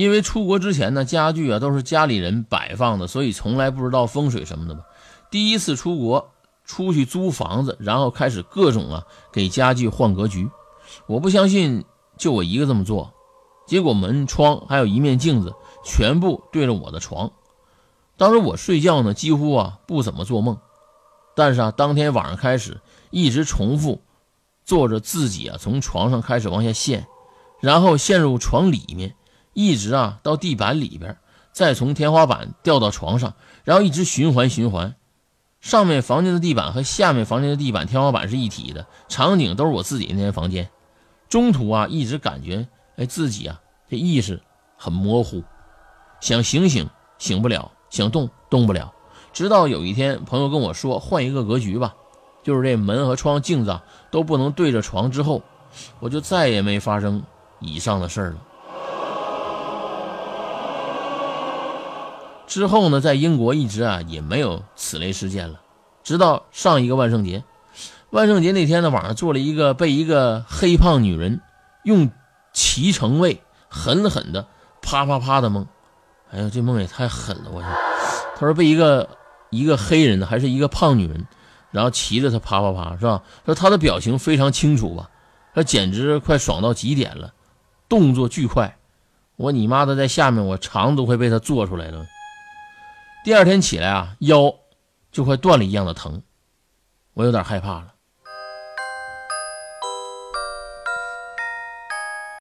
因为出国之前呢，家具啊都是家里人摆放的，所以从来不知道风水什么的吧。第一次出国，出去租房子，然后开始各种啊给家具换格局。我不相信就我一个这么做，结果门窗还有一面镜子全部对着我的床。当时我睡觉呢，几乎啊不怎么做梦，但是啊，当天晚上开始一直重复做着自己啊从床上开始往下陷，然后陷入床里面。一直啊到地板里边，再从天花板掉到床上，然后一直循环循环。上面房间的地板和下面房间的地板、天花板是一体的，场景都是我自己那间房间。中途啊一直感觉哎自己啊这意识很模糊，想醒醒醒不了，想动动不了。直到有一天朋友跟我说换一个格局吧，就是这门和窗镜子都不能对着床之后，我就再也没发生以上的事儿了。之后呢，在英国一直啊也没有此类事件了，直到上一个万圣节，万圣节那天呢，晚上做了一个被一个黑胖女人用脐橙味狠狠的啪啪啪的梦，哎呀，这梦也太狠了！我去，他说被一个一个黑人呢，还是一个胖女人，然后骑着他啪啪啪，是吧？说他的表情非常清楚吧？他简直快爽到极点了，动作巨快，我你妈的在下面，我肠都快被他做出来了。第二天起来啊，腰就快断了一样的疼，我有点害怕了。